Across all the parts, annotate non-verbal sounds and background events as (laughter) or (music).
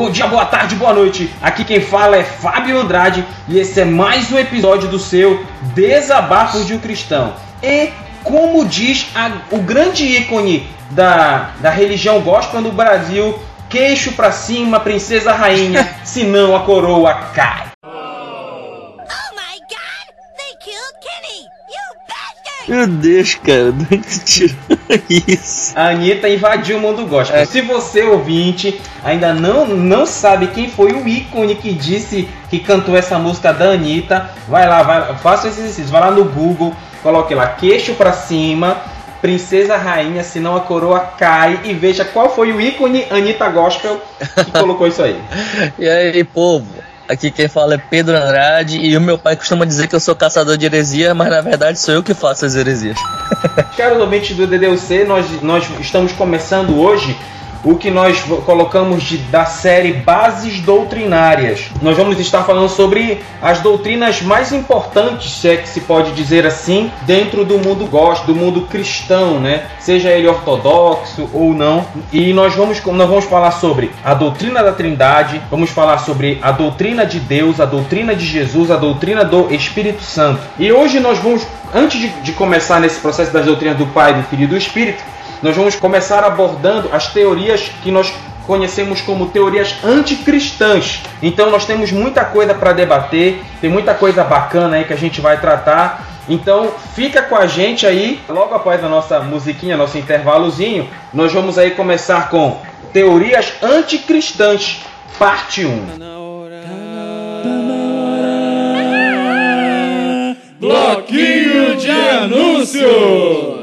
Bom dia, boa tarde, boa noite. Aqui quem fala é Fábio Andrade e esse é mais um episódio do seu Desabafo de um Cristão. E como diz a, o grande ícone da, da religião gospel no Brasil, queixo pra cima, princesa rainha, (laughs) senão a coroa cai. Meu Deus, cara, de onde tirou isso? A Anitta invadiu o mundo gospel. É. Se você, ouvinte, ainda não, não sabe quem foi o ícone que disse que cantou essa música da Anitta, vai lá, vai, faça esse exercício, vai lá no Google, coloque lá queixo pra cima, princesa rainha, senão a coroa cai e veja qual foi o ícone Anitta Gospel que colocou isso aí. (laughs) e aí, povo? Aqui quem fala é Pedro Andrade e o meu pai costuma dizer que eu sou caçador de heresia, mas na verdade sou eu que faço as heresias. Caros ouvintes do DDUC, nós, nós estamos começando hoje o que nós colocamos de, da série Bases Doutrinárias. Nós vamos estar falando sobre as doutrinas mais importantes, se é que se pode dizer assim, dentro do mundo gospel, do mundo cristão, né? Seja ele ortodoxo ou não. E nós vamos, nós vamos falar sobre a doutrina da Trindade, vamos falar sobre a doutrina de Deus, a doutrina de Jesus, a doutrina do Espírito Santo. E hoje nós vamos, antes de, de começar nesse processo das doutrinas do Pai, do Filho e do Espírito, nós vamos começar abordando as teorias que nós conhecemos como teorias anticristãs. Então nós temos muita coisa para debater, tem muita coisa bacana aí que a gente vai tratar. Então fica com a gente aí, logo após a nossa musiquinha, nosso intervalozinho, nós vamos aí começar com teorias anticristãs, parte 1. Bloquinho de anúncios.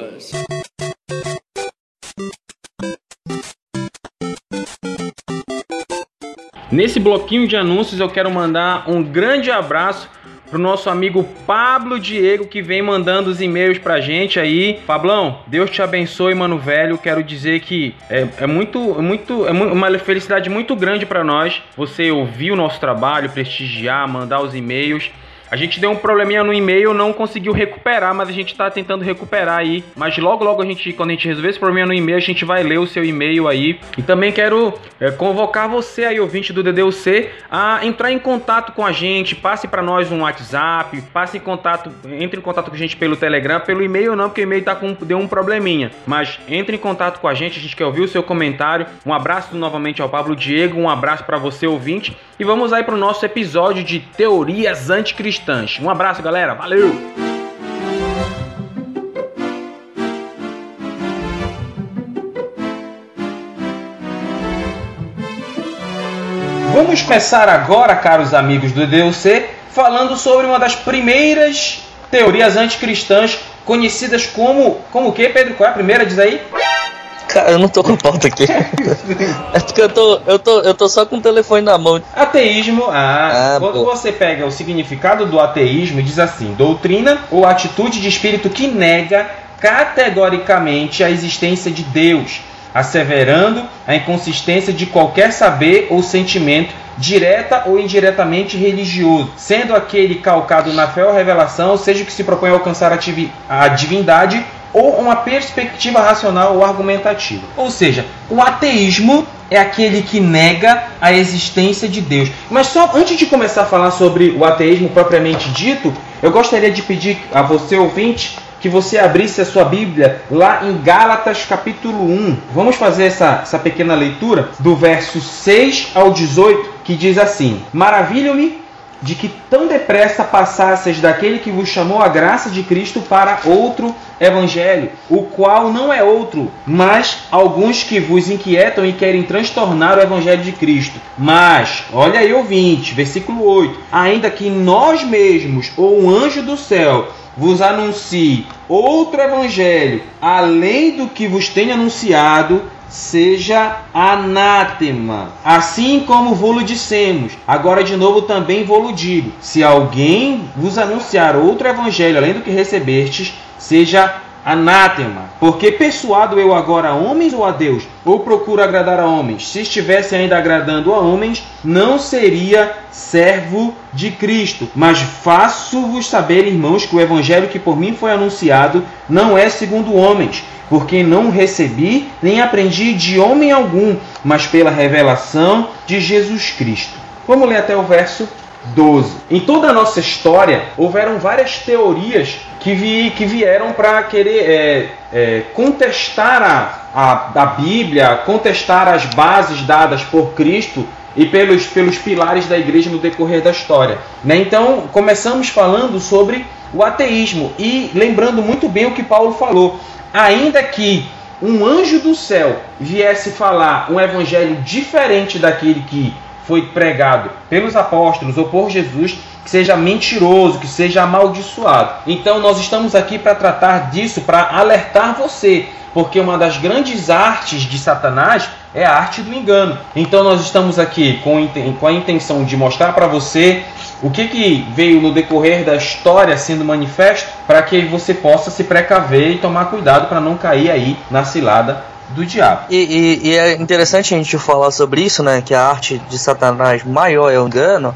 Nesse bloquinho de anúncios eu quero mandar um grande abraço pro nosso amigo Pablo Diego que vem mandando os e-mails pra gente aí. Pablão, Deus te abençoe, mano velho. Quero dizer que é, é muito, muito, é uma felicidade muito grande para nós você ouvir o nosso trabalho, prestigiar, mandar os e-mails. A gente deu um probleminha no e-mail, não conseguiu recuperar, mas a gente tá tentando recuperar aí. Mas logo, logo a gente, quando a gente resolver esse problema no e-mail, a gente vai ler o seu e-mail aí. E também quero é, convocar você aí, ouvinte do DDUC, a entrar em contato com a gente. Passe para nós um WhatsApp, passe em contato, entre em contato com a gente pelo Telegram, pelo e-mail não, porque o e-mail tá com deu um probleminha. Mas entre em contato com a gente, a gente quer ouvir o seu comentário. Um abraço novamente ao Pablo Diego, um abraço para você ouvinte. E vamos aí pro nosso episódio de teorias anticristãs cristãs. Um abraço, galera. Valeu! Vamos começar agora, caros amigos do DUC, falando sobre uma das primeiras teorias anticristãs conhecidas como. Como o que, Pedro? Qual é a primeira? Diz aí. Cara, eu não tô com (laughs) pauta aqui. é porque eu tô, eu, tô, eu tô só com o telefone na mão. Ateísmo, ah, ah quando você pega o significado do ateísmo, diz assim: doutrina ou atitude de espírito que nega categoricamente a existência de Deus, asseverando a inconsistência de qualquer saber ou sentimento direta ou indiretamente religioso, sendo aquele calcado na fé ou revelação, seja que se propõe a alcançar a divindade ou uma perspectiva racional ou argumentativa. Ou seja, o ateísmo é aquele que nega a existência de Deus. Mas só antes de começar a falar sobre o ateísmo propriamente dito, eu gostaria de pedir a você ouvinte que você abrisse a sua Bíblia lá em Gálatas capítulo 1. Vamos fazer essa, essa pequena leitura do verso 6 ao 18, que diz assim: Maravilho-me de que tão depressa passasseis daquele que vos chamou a graça de Cristo para outro evangelho, o qual não é outro, mas alguns que vos inquietam e querem transtornar o evangelho de Cristo. Mas, olha aí ouvinte, versículo 8, ainda que nós mesmos ou um anjo do céu vos anuncie outro evangelho além do que vos tenho anunciado, seja anátema. Assim como vos dissemos, agora de novo também vos digo: se alguém vos anunciar outro evangelho além do que recebestes, seja anátema. Porque persuado eu agora a homens ou a Deus? Ou procuro agradar a homens? Se estivesse ainda agradando a homens, não seria servo de Cristo. Mas faço-vos saber, irmãos, que o evangelho que por mim foi anunciado não é segundo homens porque não recebi nem aprendi de homem algum, mas pela revelação de Jesus Cristo. Vamos ler até o verso 12. Em toda a nossa história, houveram várias teorias que, vi, que vieram para querer é, é, contestar a, a, a Bíblia, contestar as bases dadas por Cristo e pelos, pelos pilares da igreja no decorrer da história. Né? Então, começamos falando sobre o ateísmo e lembrando muito bem o que Paulo falou. Ainda que um anjo do céu viesse falar um evangelho diferente daquele que foi pregado pelos apóstolos ou por Jesus, que seja mentiroso, que seja amaldiçoado. Então nós estamos aqui para tratar disso, para alertar você, porque uma das grandes artes de Satanás é a arte do engano. Então nós estamos aqui com, a intenção de mostrar para você o que, que veio no decorrer da história sendo manifesto para que você possa se precaver e tomar cuidado para não cair aí na cilada do diabo. E, e, e, é interessante a gente falar sobre isso, né? Que a arte de Satanás maior é o engano,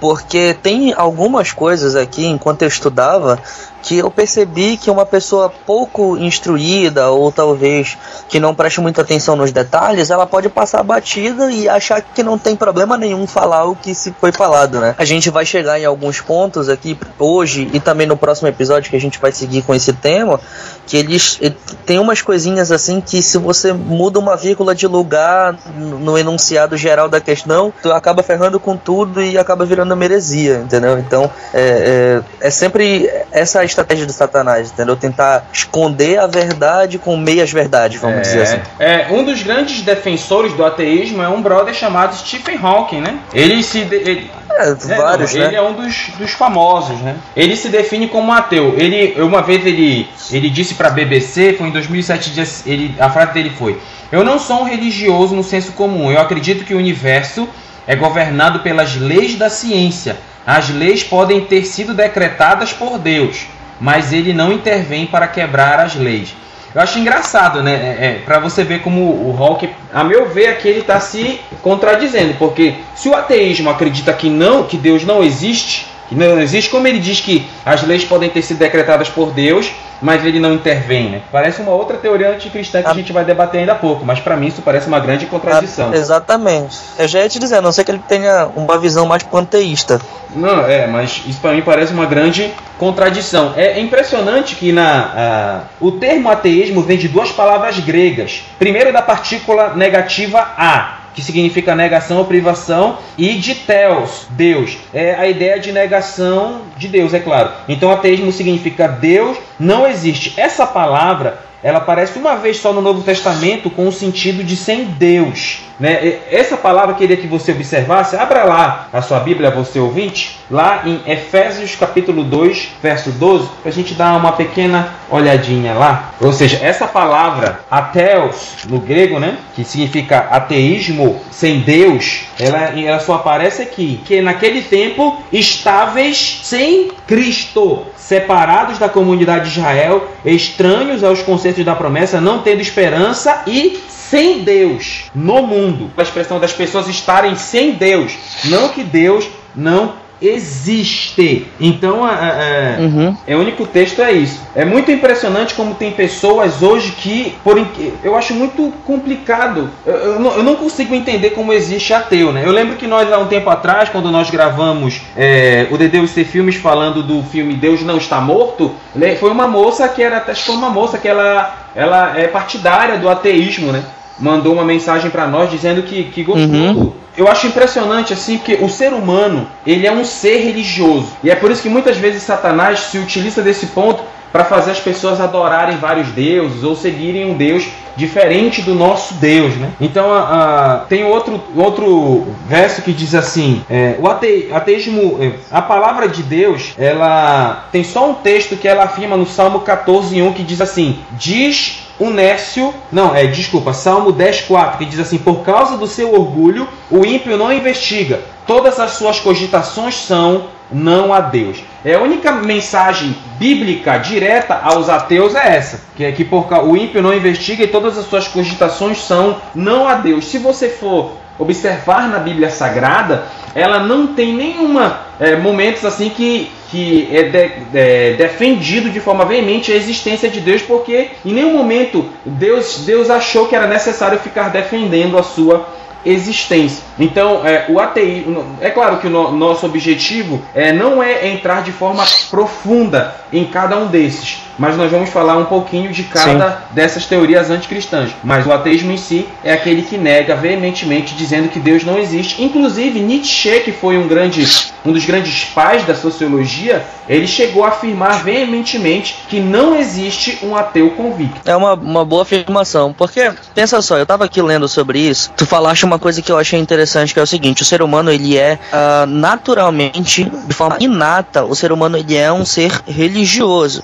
porque tem algumas coisas aqui, enquanto eu estudava, que eu percebi que uma pessoa pouco instruída ou talvez que não preste muita atenção nos detalhes, ela pode passar batida e achar que não tem problema nenhum falar o que se foi falado, né? A gente vai chegar em alguns pontos aqui hoje e também no próximo episódio que a gente vai seguir com esse tema, que eles tem umas coisinhas assim que se você muda uma vírgula de lugar no enunciado geral da questão, tu acaba ferrando com tudo e acaba virando meresia, entendeu? Então é, é, é sempre essa estratégia do Satanás, entendeu? Tentar esconder a verdade com meias verdades, vamos é, dizer assim. É, um dos grandes defensores do ateísmo é um brother chamado Stephen Hawking, né? Ele se. Ele, é, vários, não, né? Ele é um dos, dos famosos, né? Ele se define como ateu. Ele, uma vez ele, ele disse para a BBC, foi em 2007, ele, a frase dele foi: Eu não sou um religioso no senso comum. Eu acredito que o universo é governado pelas leis da ciência. As leis podem ter sido decretadas por Deus mas ele não intervém para quebrar as leis. Eu acho engraçado, né? É, é para você ver como o Hawke, a meu ver, aqui ele está se contradizendo, porque se o ateísmo acredita que não, que Deus não existe, não existe, como ele diz que as leis podem ter sido decretadas por Deus, mas ele não intervém, né? Parece uma outra teoria anticristã que a, a gente vai debater ainda há pouco, mas para mim isso parece uma grande contradição. A, exatamente. Eu já ia te dizer, a não sei que ele tenha uma visão mais panteísta. Não, é, mas isso para mim parece uma grande contradição. É impressionante que na o termo ateísmo vem de duas palavras gregas. Primeiro da partícula negativa a, que significa negação ou privação, e de theos, Deus. É a ideia de negação de Deus, é claro. Então ateísmo significa Deus não existe. Essa palavra ela aparece uma vez só no Novo Testamento com o sentido de sem Deus. Né? Essa palavra eu queria que você observasse. Abra lá a sua Bíblia, você ouvinte, lá em Efésios capítulo 2, verso 12, para a gente dar uma pequena olhadinha lá. Ou seja, essa palavra ateos no grego, né, que significa ateísmo, sem Deus, ela, ela só aparece aqui, que naquele tempo estáveis sem Cristo, separados da comunidade de Israel, estranhos aos conceitos da promessa, não tendo esperança e sem Deus no mundo. A expressão das pessoas estarem sem Deus, não que Deus não existe. Então, é, é, uhum. é, o único texto é isso. É muito impressionante como tem pessoas hoje que, por, eu acho muito complicado. Eu, eu, não, eu não consigo entender como existe ateu, né? Eu lembro que nós há um tempo atrás, quando nós gravamos é, o Deus ser filmes falando do filme Deus não está morto, né? foi uma moça que era até foi uma moça que ela ela é partidária do ateísmo, né? Mandou uma mensagem para nós dizendo que, que gostou. Uhum. Eu acho impressionante assim porque o ser humano ele é um ser religioso. E é por isso que muitas vezes Satanás se utiliza desse ponto para fazer as pessoas adorarem vários deuses ou seguirem um Deus diferente do nosso Deus, né? Então a, a, tem outro, outro verso que diz assim: é, o ate, ateísmo, é, a palavra de Deus, ela tem só um texto que ela afirma no Salmo 14:1 que diz assim: diz o Nécio, não, é, desculpa, Salmo 10:4, que diz assim: "Por causa do seu orgulho, o ímpio não investiga. Todas as suas cogitações são não a Deus". É a única mensagem bíblica direta aos ateus é essa, que é que por, o ímpio não investiga e todas as suas cogitações são não a Deus. Se você for observar na Bíblia Sagrada, ela não tem nenhuma é, momentos assim que que é, de, é, defendido de forma veemente a existência de Deus, porque em nenhum momento Deus, Deus achou que era necessário ficar defendendo a sua existência. Então, é, o ateísmo, é claro que o no, nosso objetivo é, não é entrar de forma profunda em cada um desses, mas nós vamos falar um pouquinho de cada Sim. dessas teorias anticristãs. Mas o ateísmo em si é aquele que nega veementemente, dizendo que Deus não existe. Inclusive, Nietzsche, que foi um, grande, um dos grandes pais da sociologia, ele chegou a afirmar veementemente que não existe um ateu convicto. É uma, uma boa afirmação, porque, pensa só, eu estava aqui lendo sobre isso, tu falaste uma coisa que eu achei interessante, que é o seguinte, o ser humano, ele é uh, naturalmente, de forma inata, o ser humano, ele é um ser religioso.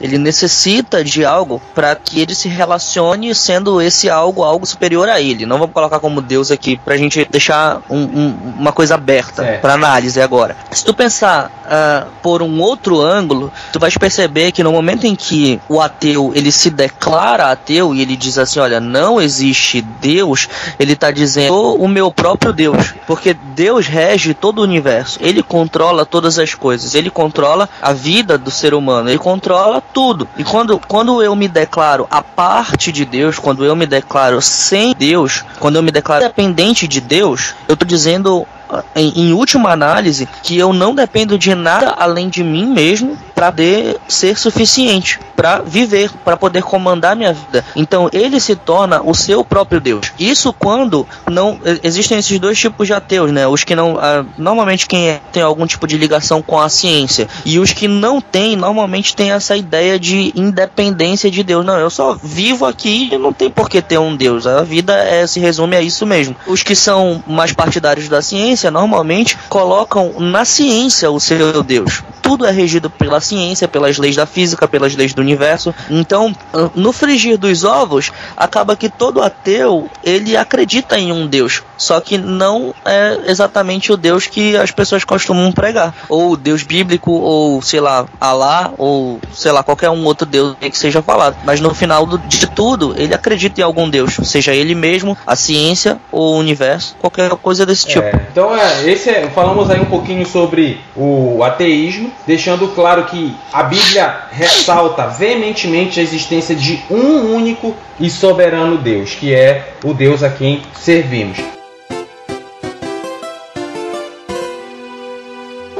Ele necessita de algo para que ele se relacione sendo esse algo algo superior a ele. Não vamos colocar como Deus aqui para a gente deixar um, um, uma coisa aberta para análise agora. Se tu pensar uh, por um outro ângulo, tu vais perceber que no momento em que o ateu ele se declara ateu e ele diz assim, olha, não existe Deus, ele está dizendo o meu próprio Deus, porque Deus rege todo o universo. Ele controla todas as coisas. Ele controla a vida do ser humano. Ele controla tudo. E quando, quando eu me declaro a parte de Deus, quando eu me declaro sem Deus, quando eu me declaro dependente de Deus, eu estou dizendo em, em, última análise, que eu não dependo de nada além de mim mesmo para ser suficiente, para viver, para poder comandar minha vida. Então ele se torna o seu próprio Deus. Isso quando não existem esses dois tipos de ateus, né? Os que não, normalmente quem é, tem algum tipo de ligação com a ciência e os que não têm, normalmente tem essa ideia de independência de Deus. Não, eu só vivo aqui e não tem por que ter um Deus. A vida é, se resume a isso mesmo. Os que são mais partidários da ciência normalmente colocam na ciência o seu Deus. Tudo é regido pela ciência, pelas leis da física, pelas leis do universo. Então, no frigir dos ovos, acaba que todo ateu ele acredita em um Deus, só que não é exatamente o Deus que as pessoas costumam pregar, ou o Deus bíblico, ou sei lá, Alá, ou sei lá qualquer um outro Deus que seja falado. Mas no final de tudo, ele acredita em algum Deus, seja ele mesmo, a ciência ou o universo, qualquer coisa desse tipo. É, então é, esse é, falamos aí um pouquinho sobre o ateísmo, deixando claro que a Bíblia ressalta veementemente a existência de um único e soberano Deus, que é o Deus a quem servimos.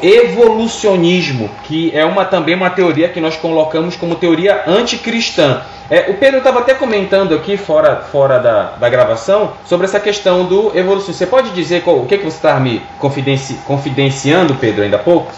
evolucionismo, que é uma também uma teoria que nós colocamos como teoria anticristã. É, o Pedro estava até comentando aqui fora, fora da, da gravação sobre essa questão do evolução. Você pode dizer qual, o que, que você está me confidenci, confidenciando, Pedro, ainda há pouco?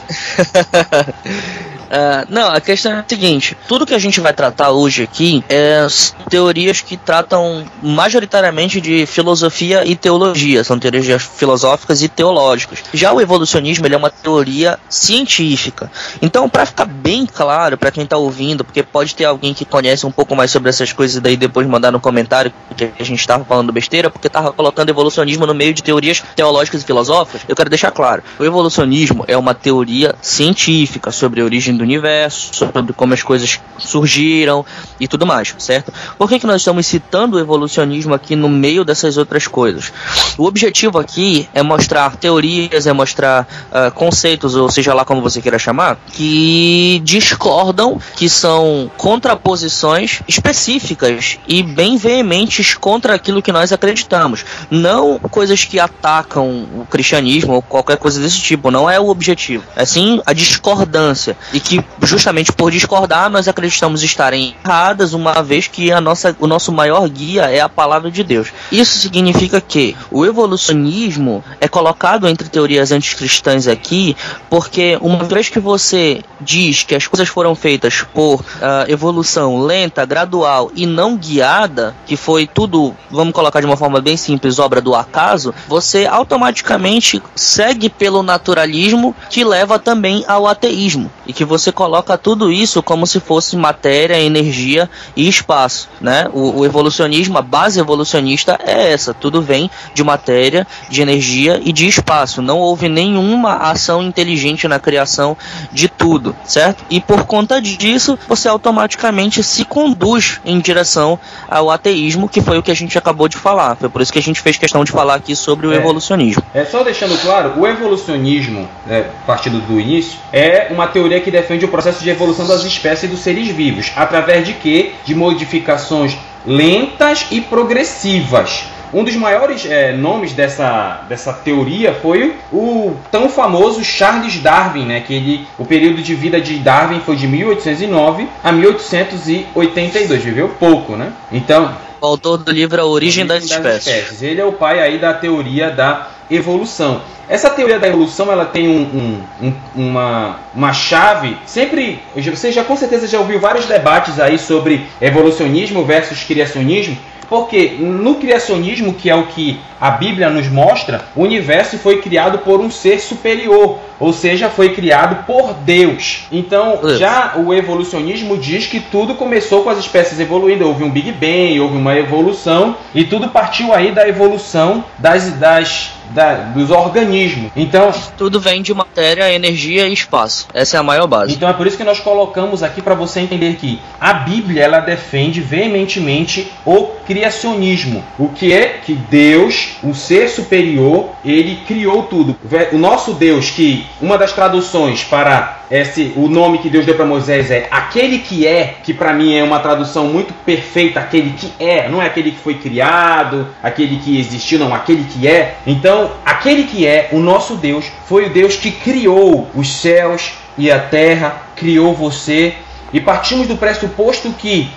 Uh, (laughs) não, a questão é a seguinte: tudo que a gente vai tratar hoje aqui é teorias que tratam majoritariamente de filosofia e teologia, são teorias filosóficas e teológicas. Já o evolucionismo é uma teoria científica. Então, para ficar bem claro para quem está ouvindo, porque pode ter alguém que conhece um pouco mais sobre essas coisas e daí depois mandar no comentário que a gente estava falando besteira, porque estava colocando evolucionismo no meio de teorias teológicas e filosóficas. Eu quero deixar claro: o evolucionismo é uma teoria científica sobre a origem do universo, sobre como as coisas surgiram e tudo mais, certo? Por que, que nós estamos citando o evolucionismo aqui no meio dessas outras coisas? O objetivo aqui é mostrar teorias, é mostrar uh, conceitos, ou seja lá como você queira chamar, que discordam, que são contraposições específicas e bem veementes contra aquilo que nós acreditamos. Não coisas que atacam o cristianismo ou qualquer coisa desse tipo, não é o objetivo. É sim a discordância. E que justamente por discordar nós acreditamos estarem erradas, uma vez que a nossa, o nosso maior guia é a palavra de Deus. Isso significa que o evolucionismo é colocado entre teorias anticristãs aqui, porque uma vez que você diz que as coisas foram feitas por uh, evolução lenta, gradual e não guiada, que foi tudo, vamos colocar de uma forma bem simples, obra do acaso, você automaticamente segue pelo naturalismo que leva também ao ateísmo e que você coloca tudo isso como se fosse matéria, energia e espaço, né? O, o evolucionismo, a base evolucionista é essa, tudo vem de matéria, de energia e de espaço. Não houve nenhuma ação inteligente na criação de tudo, certo? E por conta disso, você automaticamente se conduz induz em direção ao ateísmo, que foi o que a gente acabou de falar. Foi por isso que a gente fez questão de falar aqui sobre o é, evolucionismo. É só deixando claro, o evolucionismo, é, partindo do início, é uma teoria que defende o processo de evolução das espécies e dos seres vivos, através de quê? De modificações lentas e progressivas um dos maiores é, nomes dessa, dessa teoria foi o tão famoso Charles Darwin, né? Que ele, o período de vida de Darwin foi de 1809 a 1882, viveu pouco, né? Então, o autor do livro é A Origem, das, das espécies. espécies. Ele é o pai aí da teoria da evolução. Essa teoria da evolução ela tem um, um, um, uma, uma chave. Sempre, você já com certeza já ouviu vários debates aí sobre evolucionismo versus criacionismo. Porque no criacionismo, que é o que a Bíblia nos mostra, o universo foi criado por um ser superior, ou seja, foi criado por Deus. Então, já o evolucionismo diz que tudo começou com as espécies evoluindo, houve um Big Bang, houve uma evolução, e tudo partiu aí da evolução das, das da, dos organismos. Então, tudo vem de matéria, energia e espaço. Essa é a maior base. Então é por isso que nós colocamos aqui para você entender que a Bíblia ela defende veementemente o criacionismo, o que é que Deus, o ser superior, ele criou tudo. O nosso Deus que uma das traduções para esse o nome que Deus deu para Moisés é aquele que é, que para mim é uma tradução muito perfeita, aquele que é, não é aquele que foi criado, aquele que existiu, não, aquele que é. Então, aquele que é, o nosso Deus, foi o Deus que criou os céus e a terra, criou você, e partimos do pressuposto que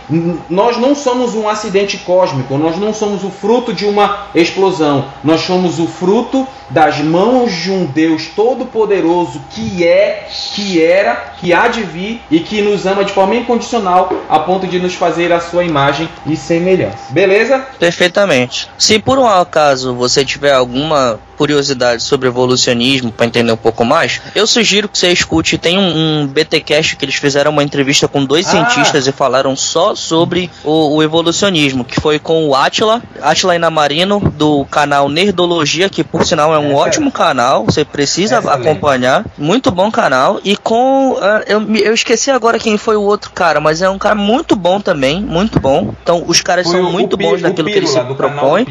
nós não somos um acidente cósmico, nós não somos o fruto de uma explosão, nós somos o fruto das mãos de um Deus todo-poderoso que é, que era, que há de vir e que nos ama de forma incondicional a ponto de nos fazer a sua imagem e semelhança. Beleza? Perfeitamente. Se por um acaso você tiver alguma curiosidade sobre evolucionismo para entender um pouco mais, eu sugiro que você escute. Tem um, um BTcast que eles fizeram uma entrevista com dois ah. cientistas e falaram só sobre o, o, evolucionismo, que foi com o Atila, Atila Inamarino do canal Nerdologia, que por sinal é um ótimo canal. Você precisa acompanhar, muito bom canal. E com uh, eu, eu esqueci agora quem foi o outro cara, mas é um cara muito bom também, muito bom. Então os caras foi são o, muito o bons naquilo que eles se propõem.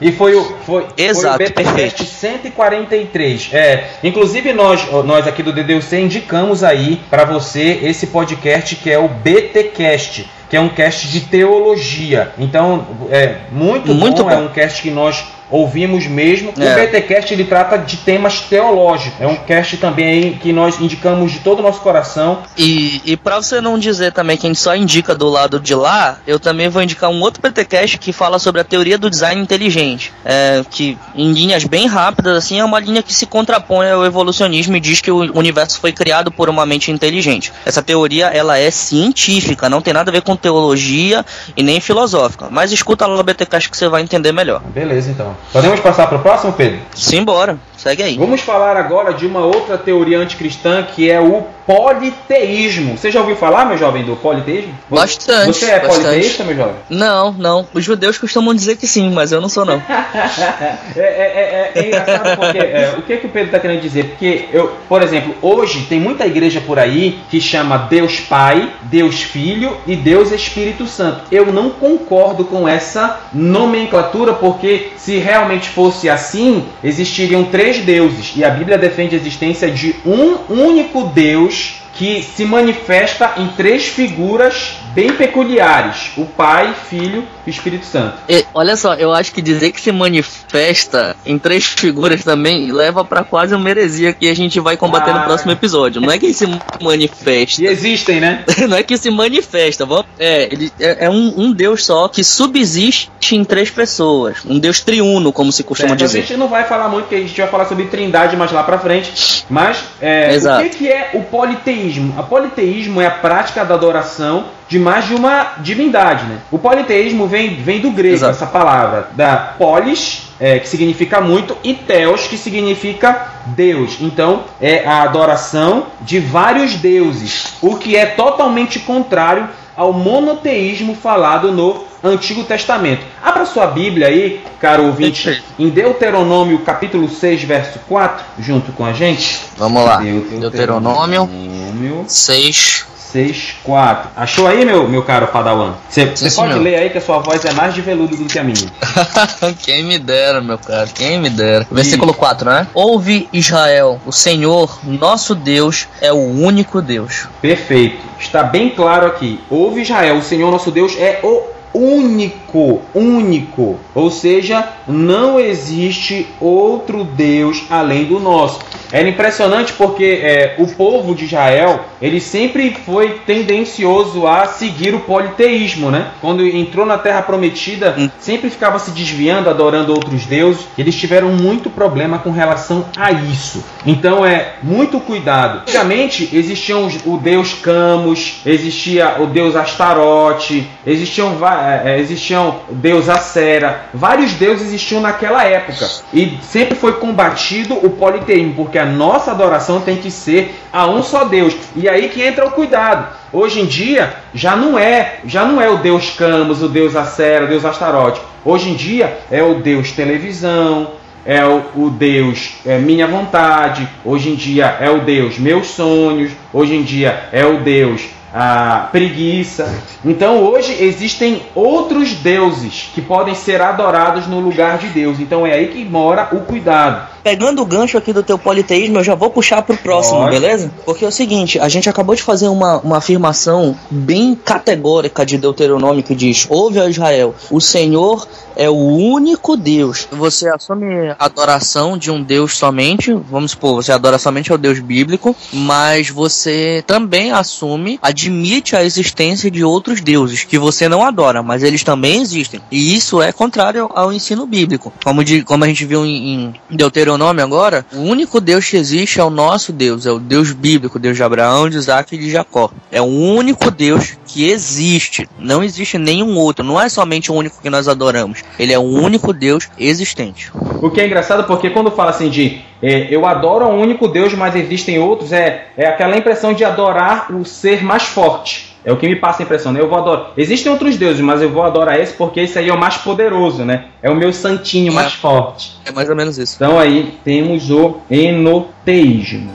E foi o foi, Exato, foi o perfeito. 143. É, inclusive nós, nós aqui do DDUC indicamos aí para você esse podcast que é o BTcast, que é um cast de teologia. Então, é muito, muito bom, bom. é um cast que nós ouvimos mesmo. É. O BTcast ele trata de temas teológicos. É um cast também que nós indicamos de todo o nosso coração. E, e para você não dizer também que a gente só indica do lado de lá, eu também vou indicar um outro BTcast que fala sobre a teoria do design inteligente. É, que em linhas bem rápidas, assim, é uma linha que se contrapõe ao evolucionismo e diz que o universo foi criado por uma mente inteligente. Essa teoria ela é científica, não tem nada a ver com teologia e nem filosófica. Mas escuta lá no BTcast que você vai entender melhor. Beleza, então. Podemos passar para o próximo, Pedro? Simbora. Segue aí. Vamos falar agora de uma outra teoria anticristã que é o politeísmo. Você já ouviu falar, meu jovem, do politeísmo? Bastante. Você é bastante. politeísta, meu jovem? Não, não. Os judeus costumam dizer que sim, mas eu não sou, não. (laughs) é, é, é, é, engraçado porque. É, o que, é que o Pedro está querendo dizer? Porque, eu, por exemplo, hoje tem muita igreja por aí que chama Deus Pai, Deus Filho e Deus Espírito Santo. Eu não concordo com essa nomenclatura, porque se realmente fosse assim, existiriam três deuses e a Bíblia defende a existência de um único Deus que se manifesta em três figuras bem peculiares: o Pai, Filho e Espírito Santo. E, olha só, eu acho que dizer que se manifesta em três figuras também leva para quase uma heresia que a gente vai combater ah. no próximo episódio. Não é que se manifesta. E existem, né? (laughs) Não é que se manifesta. É, ele é, é um, um, Deus só que subsiste em três pessoas. Um Deus triuno, como se costuma certo, dizer. A gente não vai falar muito, porque a gente vai falar sobre trindade mais lá para frente. Mas é, o que, que é o politeísmo? A politeísmo é a prática da adoração de mais de uma divindade. Né? O politeísmo vem, vem do grego, Exato. essa palavra, da polis, é, que significa muito, e theos, que significa Deus. Então, é a adoração de vários deuses, o que é totalmente contrário ao monoteísmo falado no Antigo Testamento. Abra sua Bíblia aí, caro ouvinte, em Deuteronômio capítulo 6, verso 4, junto com a gente. Vamos lá. Deuteronômio, Deuteronômio 6, 6, 4. Achou aí, meu, meu caro Padawan? Você pode ler aí que a sua voz é mais de veludo do que a minha. (laughs) Quem me dera, meu cara, quem me dera. Versículo 4, né? Ouve Israel, o Senhor, nosso Deus, é o único Deus. Perfeito. Está bem claro aqui. Ouve Israel, o Senhor nosso Deus é o único, único. Ou seja, não existe outro Deus além do nosso. Era impressionante porque é, o povo de Israel ele sempre foi tendencioso a seguir o politeísmo, né? Quando entrou na Terra Prometida, hum. sempre ficava se desviando, adorando outros deuses. Eles tiveram muito problema com relação a isso. Então é muito cuidado. Antigamente existiam o deus Camus, existia o deus Astarote, existiam, é, existiam deus Acera, vários deuses existiam naquela época e sempre foi combatido o politeísmo porque a nossa adoração tem que ser a um só Deus. E aí que entra o cuidado. Hoje em dia já não é, já não é o Deus Camus, o Deus Acera, o Deus Astarote. Hoje em dia é o Deus televisão, é o, o Deus é, minha vontade. Hoje em dia é o Deus meus sonhos. Hoje em dia é o Deus a preguiça. Então hoje existem outros deuses que podem ser adorados no lugar de Deus. Então é aí que mora o cuidado pegando o gancho aqui do teu politeísmo, eu já vou puxar pro próximo, Pode. beleza? Porque é o seguinte, a gente acabou de fazer uma, uma afirmação bem categórica de Deuteronômio que diz: Ouve a Israel, o Senhor é o único Deus. Você assume a adoração de um Deus somente, vamos supor, você adora somente ao Deus bíblico, mas você também assume, admite a existência de outros deuses que você não adora, mas eles também existem. E isso é contrário ao ensino bíblico. Como, de, como a gente viu em, em Deuteronômio nome agora, o único Deus que existe é o nosso Deus, é o Deus bíblico, Deus de Abraão, de Isaac e de Jacó. É o único Deus que existe. Não existe nenhum outro. Não é somente o único que nós adoramos. Ele é o único Deus existente. O que é engraçado porque quando fala assim de é, eu adoro um único Deus, mas existem outros, é, é aquela impressão de adorar o ser mais forte. É o que me passa a impressão, né? Eu vou adorar. Existem outros deuses, mas eu vou adorar esse porque esse aí é o mais poderoso, né? É o meu santinho é. mais forte. É mais ou menos isso. Então aí temos o enoteísmo.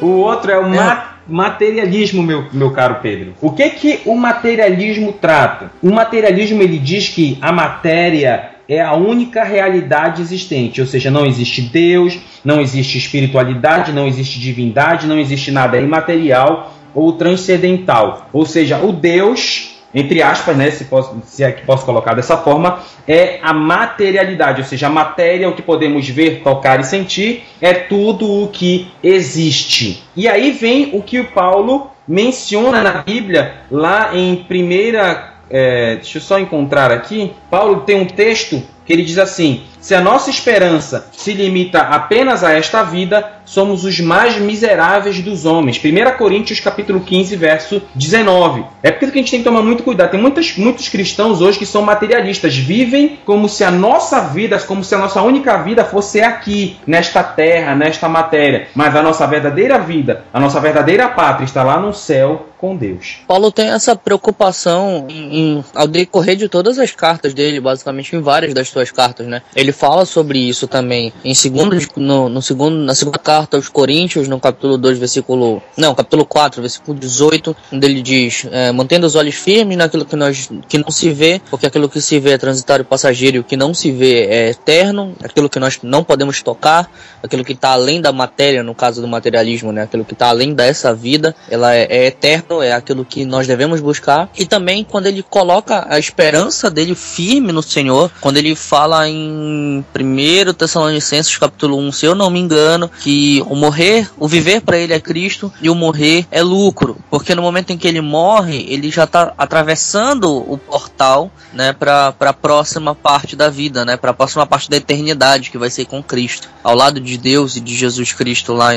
O outro é o é. materialismo, meu, meu caro Pedro. O que que o materialismo trata? O materialismo ele diz que a matéria é a única realidade existente, ou seja, não existe Deus, não existe espiritualidade, não existe divindade, não existe nada imaterial ou transcendental. Ou seja, o Deus, entre aspas, né, se, posso, se é que posso colocar dessa forma, é a materialidade, ou seja, a matéria, o que podemos ver, tocar e sentir, é tudo o que existe. E aí vem o que o Paulo menciona na Bíblia, lá em primeira é, deixa eu só encontrar aqui. Paulo tem um texto que ele diz assim: Se a nossa esperança se limita apenas a esta vida, somos os mais miseráveis dos homens. 1 Coríntios capítulo 15, verso 19. É por isso que a gente tem que tomar muito cuidado. Tem muitos, muitos cristãos hoje que são materialistas, vivem como se a nossa vida, como se a nossa única vida fosse aqui, nesta terra, nesta matéria. Mas a nossa verdadeira vida, a nossa verdadeira pátria está lá no céu com Deus. Paulo tem essa preocupação em, em, ao decorrer de todas as cartas dele, basicamente em várias das suas cartas, né? Ele fala sobre isso também em segundo, no, no segundo, na segunda carta aos Coríntios, no capítulo 2, versículo. Não, capítulo 4, versículo 18, onde ele diz: é, mantendo os olhos firmes naquilo que, nós, que não se vê, porque aquilo que se vê é transitório passageiro, e o que não se vê é eterno, aquilo que nós não podemos tocar, aquilo que está além da matéria, no caso do materialismo, né? aquilo que está além dessa vida, ela é, é eterno, é aquilo que nós devemos buscar. E também quando ele coloca a esperança dele firme no Senhor, quando ele fala em 1 Tessalonicenses capítulo 1, se eu não me engano, que o morrer, o viver para ele é Cristo e o morrer é lucro, porque no momento em que ele morre, ele já está atravessando o portal, né, para a próxima parte da vida, né, para a próxima parte da eternidade que vai ser com Cristo, ao lado de Deus e de Jesus Cristo lá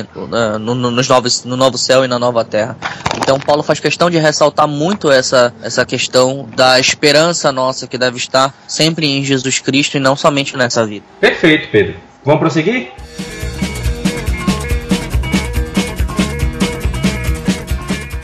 no, no, nos novos, no novo céu e na nova terra. Então Paulo faz questão de ressaltar muito essa essa questão da esperança nossa que deve estar sempre em Jesus Cristo e não somente nessa vida. Perfeito, Pedro. Vamos prosseguir?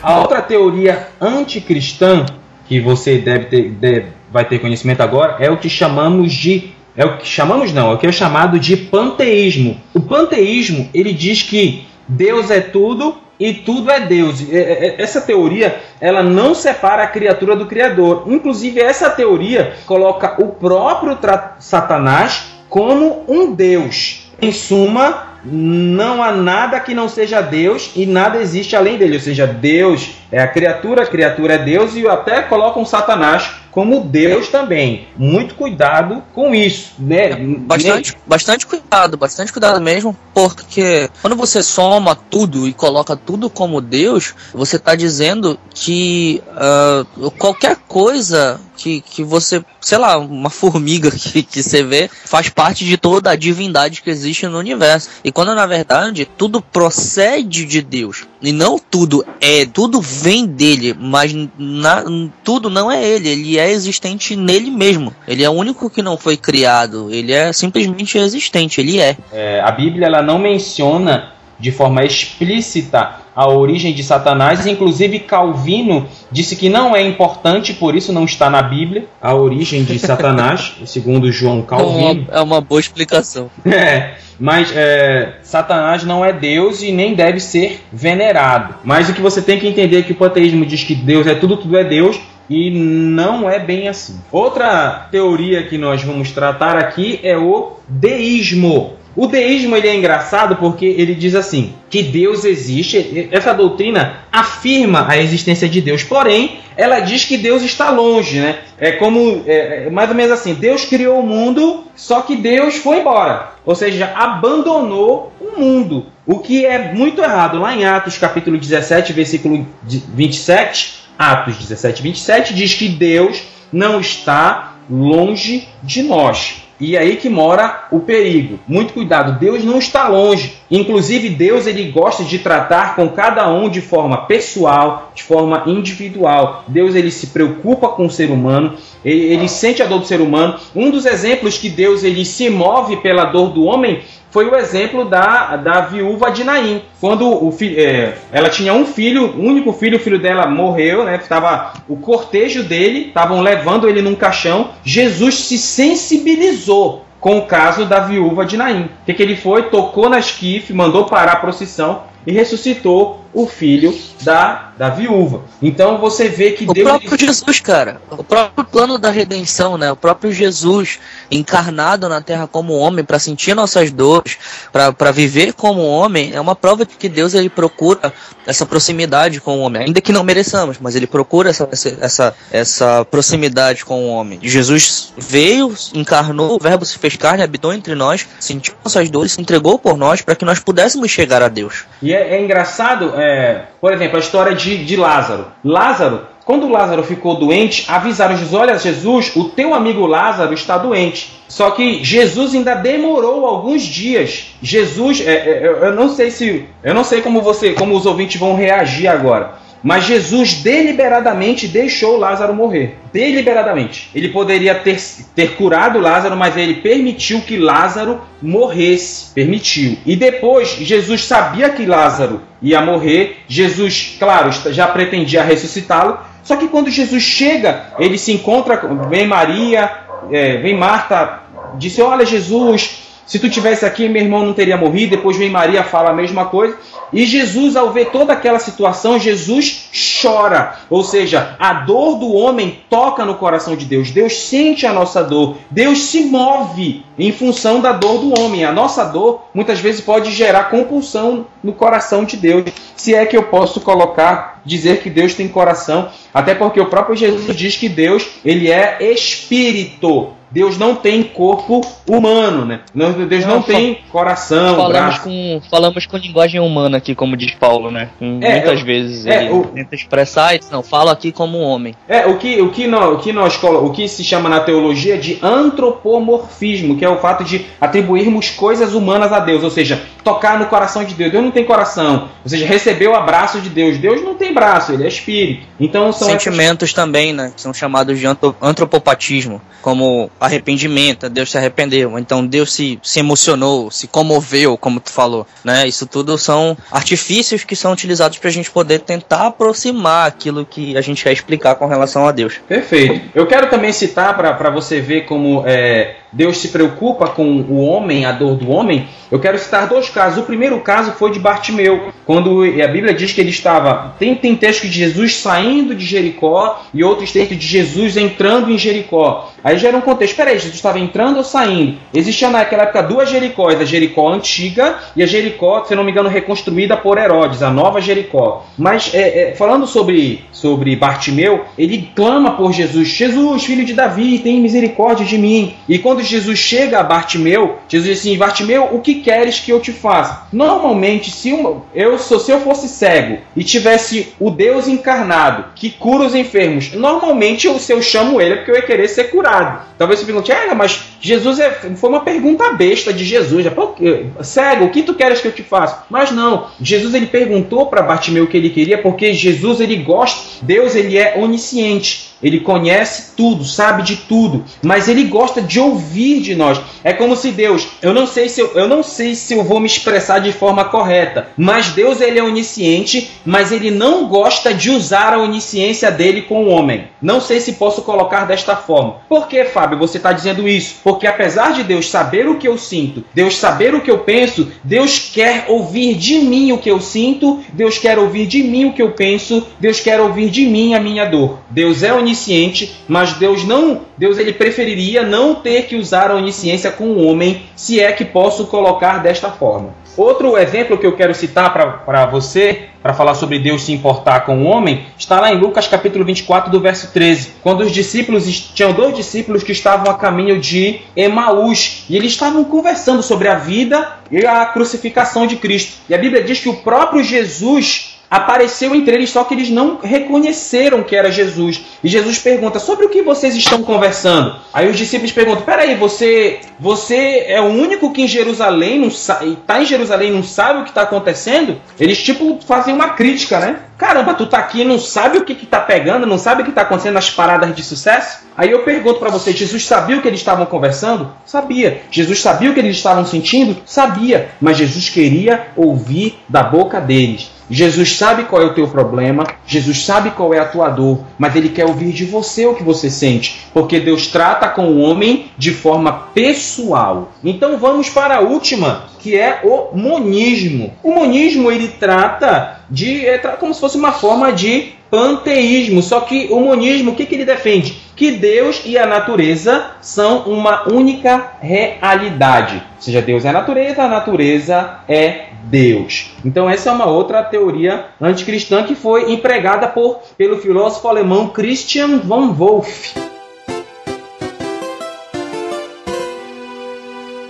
A outra teoria anticristã que você deve ter, deve, vai ter conhecimento agora é o que chamamos de é o que chamamos não, é o que é chamado de panteísmo. O panteísmo ele diz que Deus é tudo e tudo é Deus. É, é, essa teoria ela não separa a criatura do Criador. Inclusive, essa teoria coloca o próprio Satanás como um Deus. Em suma, não há nada que não seja Deus e nada existe além dele. Ou seja, Deus é a criatura, a criatura é Deus e até colocam Satanás como Deus também. Muito cuidado com isso, né? Bastante, bastante cuidado, bastante cuidado mesmo, porque quando você soma tudo e coloca tudo como Deus, você está dizendo que uh, qualquer coisa que, que você, sei lá, uma formiga (laughs) que, que você vê, faz parte de toda a divindade que existe no universo. E quando na verdade tudo procede de Deus. E não tudo é, tudo vem dele, mas na, tudo não é ele, ele é existente nele mesmo. Ele é o único que não foi criado, ele é simplesmente existente, ele é. é a Bíblia ela não menciona de forma explícita a origem de Satanás. Inclusive, Calvino disse que não é importante, por isso não está na Bíblia, a origem de Satanás, (laughs) segundo João Calvino. É uma, é uma boa explicação. (laughs) É, mas é, Satanás não é Deus e nem deve ser venerado. Mas o que você tem que entender é que o panteísmo diz que Deus é tudo, tudo é Deus. E não é bem assim. Outra teoria que nós vamos tratar aqui é o deísmo. O deísmo ele é engraçado porque ele diz assim que Deus existe. Essa doutrina afirma a existência de Deus, porém ela diz que Deus está longe, né? É como é, é mais ou menos assim: Deus criou o mundo, só que Deus foi embora, ou seja, abandonou o mundo. O que é muito errado. Lá em Atos capítulo 17, versículo 27, Atos 17, 27 diz que Deus não está longe de nós. E aí que mora o perigo. Muito cuidado, Deus não está longe. Inclusive, Deus ele gosta de tratar com cada um de forma pessoal, de forma individual. Deus ele se preocupa com o ser humano, ele, ele sente a dor do ser humano. Um dos exemplos que Deus ele se move pela dor do homem foi o exemplo da, da viúva de Naim. Quando o é, ela tinha um filho, um único filho, o filho dela morreu, né? Estava o cortejo dele, estavam levando ele num caixão. Jesus se sensibilizou com o caso da viúva de Naim. O que, que ele foi? Tocou na esquife, mandou parar a procissão e ressuscitou o filho da, da viúva. Então você vê que o Deus. O próprio Jesus, cara. O próprio plano da redenção, né? O próprio Jesus encarnado na terra como homem para sentir nossas dores, para viver como homem, é uma prova de que Deus ele procura essa proximidade com o homem. Ainda que não mereçamos, mas ele procura essa, essa, essa proximidade com o homem. Jesus veio, encarnou, o Verbo se fez carne, habitou entre nós, sentiu nossas dores, se entregou por nós para que nós pudéssemos chegar a Deus. E é, é engraçado. É por exemplo, a história de, de Lázaro. Lázaro, quando Lázaro ficou doente, avisaram Jesus: Olha, Jesus, o teu amigo Lázaro está doente. Só que Jesus ainda demorou alguns dias. Jesus, é, é, eu não sei se, eu não sei como você, como os ouvintes vão reagir agora. Mas Jesus deliberadamente deixou Lázaro morrer. Deliberadamente. Ele poderia ter, ter curado Lázaro, mas ele permitiu que Lázaro morresse. Permitiu. E depois, Jesus sabia que Lázaro ia morrer. Jesus, claro, já pretendia ressuscitá-lo. Só que quando Jesus chega, ele se encontra, vem Maria, é, vem Marta, disse: Olha, Jesus, se tu tivesse aqui, meu irmão não teria morrido. Depois vem Maria, fala a mesma coisa. E Jesus, ao ver toda aquela situação, Jesus chora. Ou seja, a dor do homem toca no coração de Deus. Deus sente a nossa dor. Deus se move em função da dor do homem. A nossa dor muitas vezes pode gerar compulsão no coração de Deus. Se é que eu posso colocar, dizer que Deus tem coração, até porque o próprio Jesus diz que Deus, ele é espírito. Deus não tem corpo humano, né? Deus não, não tem coração, falamos braço. Com, falamos com linguagem humana aqui, como diz Paulo, né? É, Muitas vezes é, ele o, tenta expressar e não, fala aqui como homem. É, o que, o, que nós, o, que nós, o que se chama na teologia de antropomorfismo, que é o fato de atribuirmos coisas humanas a Deus, ou seja, tocar no coração de Deus. Deus não tem coração, ou seja, receber o abraço de Deus. Deus não tem braço, ele é espírito. Então são Sentimentos essas... também, né? São chamados de antropopatismo, como arrependimento, Deus se arrependeu, então Deus se, se emocionou, se comoveu, como tu falou, né? Isso tudo são artifícios que são utilizados para a gente poder tentar aproximar aquilo que a gente quer explicar com relação a Deus. Perfeito. Eu quero também citar para você ver como é, Deus se preocupa com o homem, a dor do homem, eu quero citar dois casos. O primeiro caso foi de Bartimeu, quando a Bíblia diz que ele estava. Tem, tem texto de Jesus saindo de Jericó e outros textos de Jesus entrando em Jericó. Aí gera um contexto. Espera aí, Jesus estava entrando ou saindo? Existia naquela época duas Jericóis, a Jericó antiga e a Jericó, se não me engano, reconstruída por Herodes, a nova Jericó. Mas é, é, falando sobre, sobre Bartimeu, ele clama por Jesus: Jesus, filho de Davi, tem misericórdia de mim. E quando Jesus chega a Bartimeu, Jesus diz assim: Bartimeu, o que queres que eu te faça? Normalmente, se uma, eu, se eu fosse cego e tivesse o Deus encarnado que cura os enfermos, normalmente eu, se eu chamo ele é porque eu ia querer ser curado. Talvez você pergunte, ah, mas Jesus é, foi uma pergunta besta de Jesus. É, cego, o que tu queres que eu te faça? Mas não, Jesus ele perguntou para Bartimeu o que ele queria porque Jesus ele gosta, Deus ele é onisciente. Ele conhece tudo, sabe de tudo, mas ele gosta de ouvir de nós. É como se Deus, eu não sei se eu, eu não sei se eu vou me expressar de forma correta, mas Deus ele é onisciente, mas ele não gosta de usar a onisciência dele com o homem. Não sei se posso colocar desta forma. Por que, Fábio, você está dizendo isso? Porque apesar de Deus saber o que eu sinto, Deus saber o que eu penso, Deus quer ouvir de mim o que eu sinto, Deus quer ouvir de mim o que eu penso, Deus quer ouvir de mim a minha dor. Deus é onisciente mas Deus não, Deus ele preferiria não ter que usar a onisciência com o homem, se é que posso colocar desta forma. Outro exemplo que eu quero citar para você, para falar sobre Deus se importar com o homem, está lá em Lucas capítulo 24, do verso 13. Quando os discípulos, tinham dois discípulos que estavam a caminho de Emaús, e eles estavam conversando sobre a vida e a crucificação de Cristo. E a Bíblia diz que o próprio Jesus apareceu entre eles, só que eles não reconheceram que era Jesus. E Jesus pergunta: sobre o que vocês estão conversando? Aí os discípulos perguntam: peraí, você, você é o único que em Jerusalém não está em Jerusalém não sabe o que está acontecendo? Eles tipo fazem uma crítica, né? Caramba, tu tá aqui não sabe o que, que tá pegando, não sabe o que está acontecendo nas paradas de sucesso? Aí eu pergunto para você: Jesus sabia o que eles estavam conversando? Sabia. Jesus sabia o que eles estavam sentindo? Sabia. Mas Jesus queria ouvir da boca deles. Jesus sabe qual é o teu problema, Jesus sabe qual é a tua dor, mas ele quer ouvir de você o que você sente, porque Deus trata com o homem de forma pessoal. Então vamos para a última, que é o monismo. O monismo ele trata de é como se fosse uma forma de panteísmo, só que o monismo o que, que ele defende? Que Deus e a natureza são uma única realidade. Ou seja, Deus é a natureza, a natureza é Deus. Então essa é uma outra teoria anticristã que foi empregada por, pelo filósofo alemão Christian von Wolff.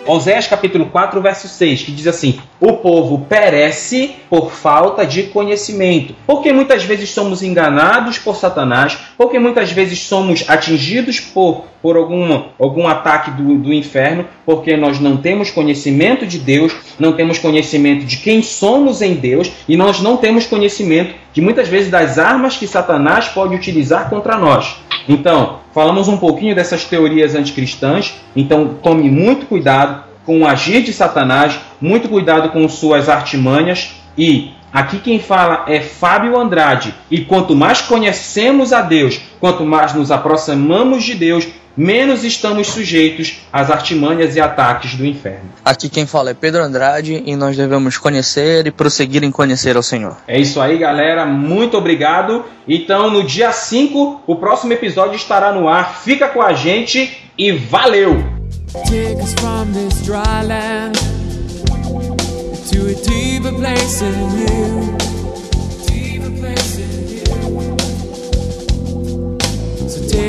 Oséias capítulo 4, verso 6, que diz assim: O povo perece por falta de conhecimento. Porque muitas vezes somos enganados por Satanás, porque muitas vezes somos atingidos por, por algum, algum ataque do, do inferno, porque nós não temos conhecimento de Deus, não temos conhecimento de quem somos em Deus e nós não temos conhecimento de muitas vezes das armas que Satanás pode utilizar contra nós. Então, falamos um pouquinho dessas teorias anticristãs, então tome muito cuidado com o agir de Satanás, muito cuidado com suas artimanhas e Aqui quem fala é Fábio Andrade. E quanto mais conhecemos a Deus, quanto mais nos aproximamos de Deus, menos estamos sujeitos às artimanhas e ataques do inferno. Aqui quem fala é Pedro Andrade e nós devemos conhecer e prosseguir em conhecer ao Senhor. É isso aí, galera. Muito obrigado. Então, no dia 5, o próximo episódio estará no ar. Fica com a gente e valeu! Take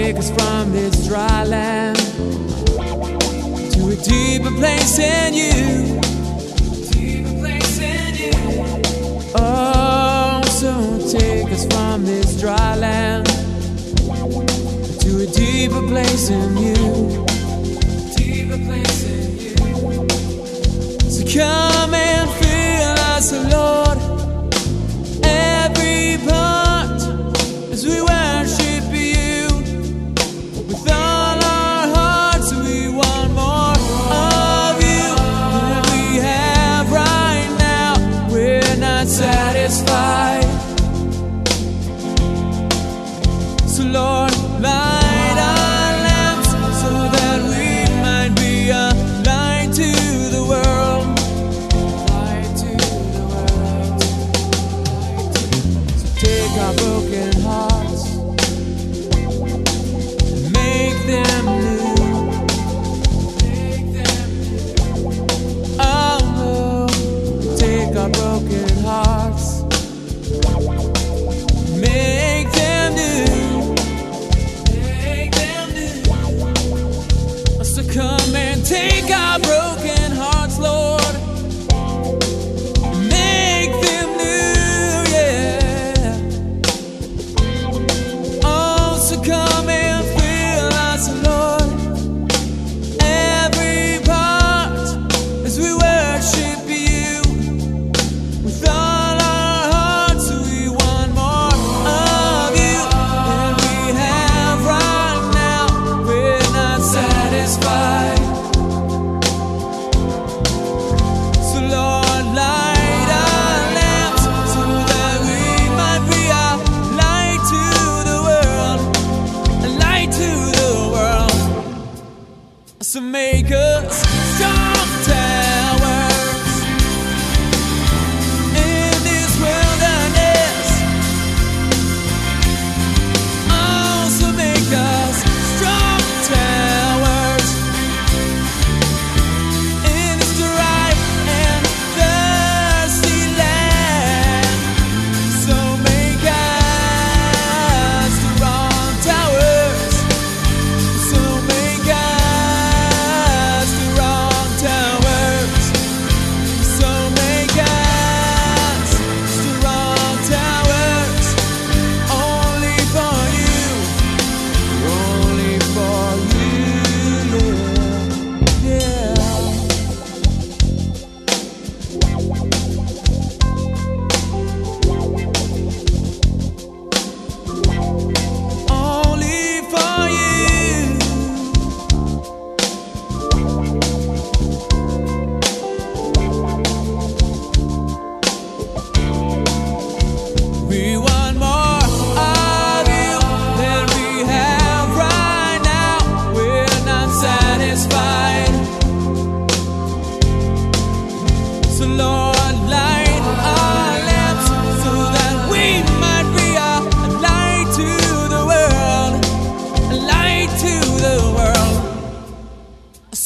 take us from this dry land to a deeper place in you. Deeper place in you. Oh, so take us from this dry land to a deeper place in you. Deeper place in you. So come and fill us, Lord.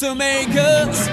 to make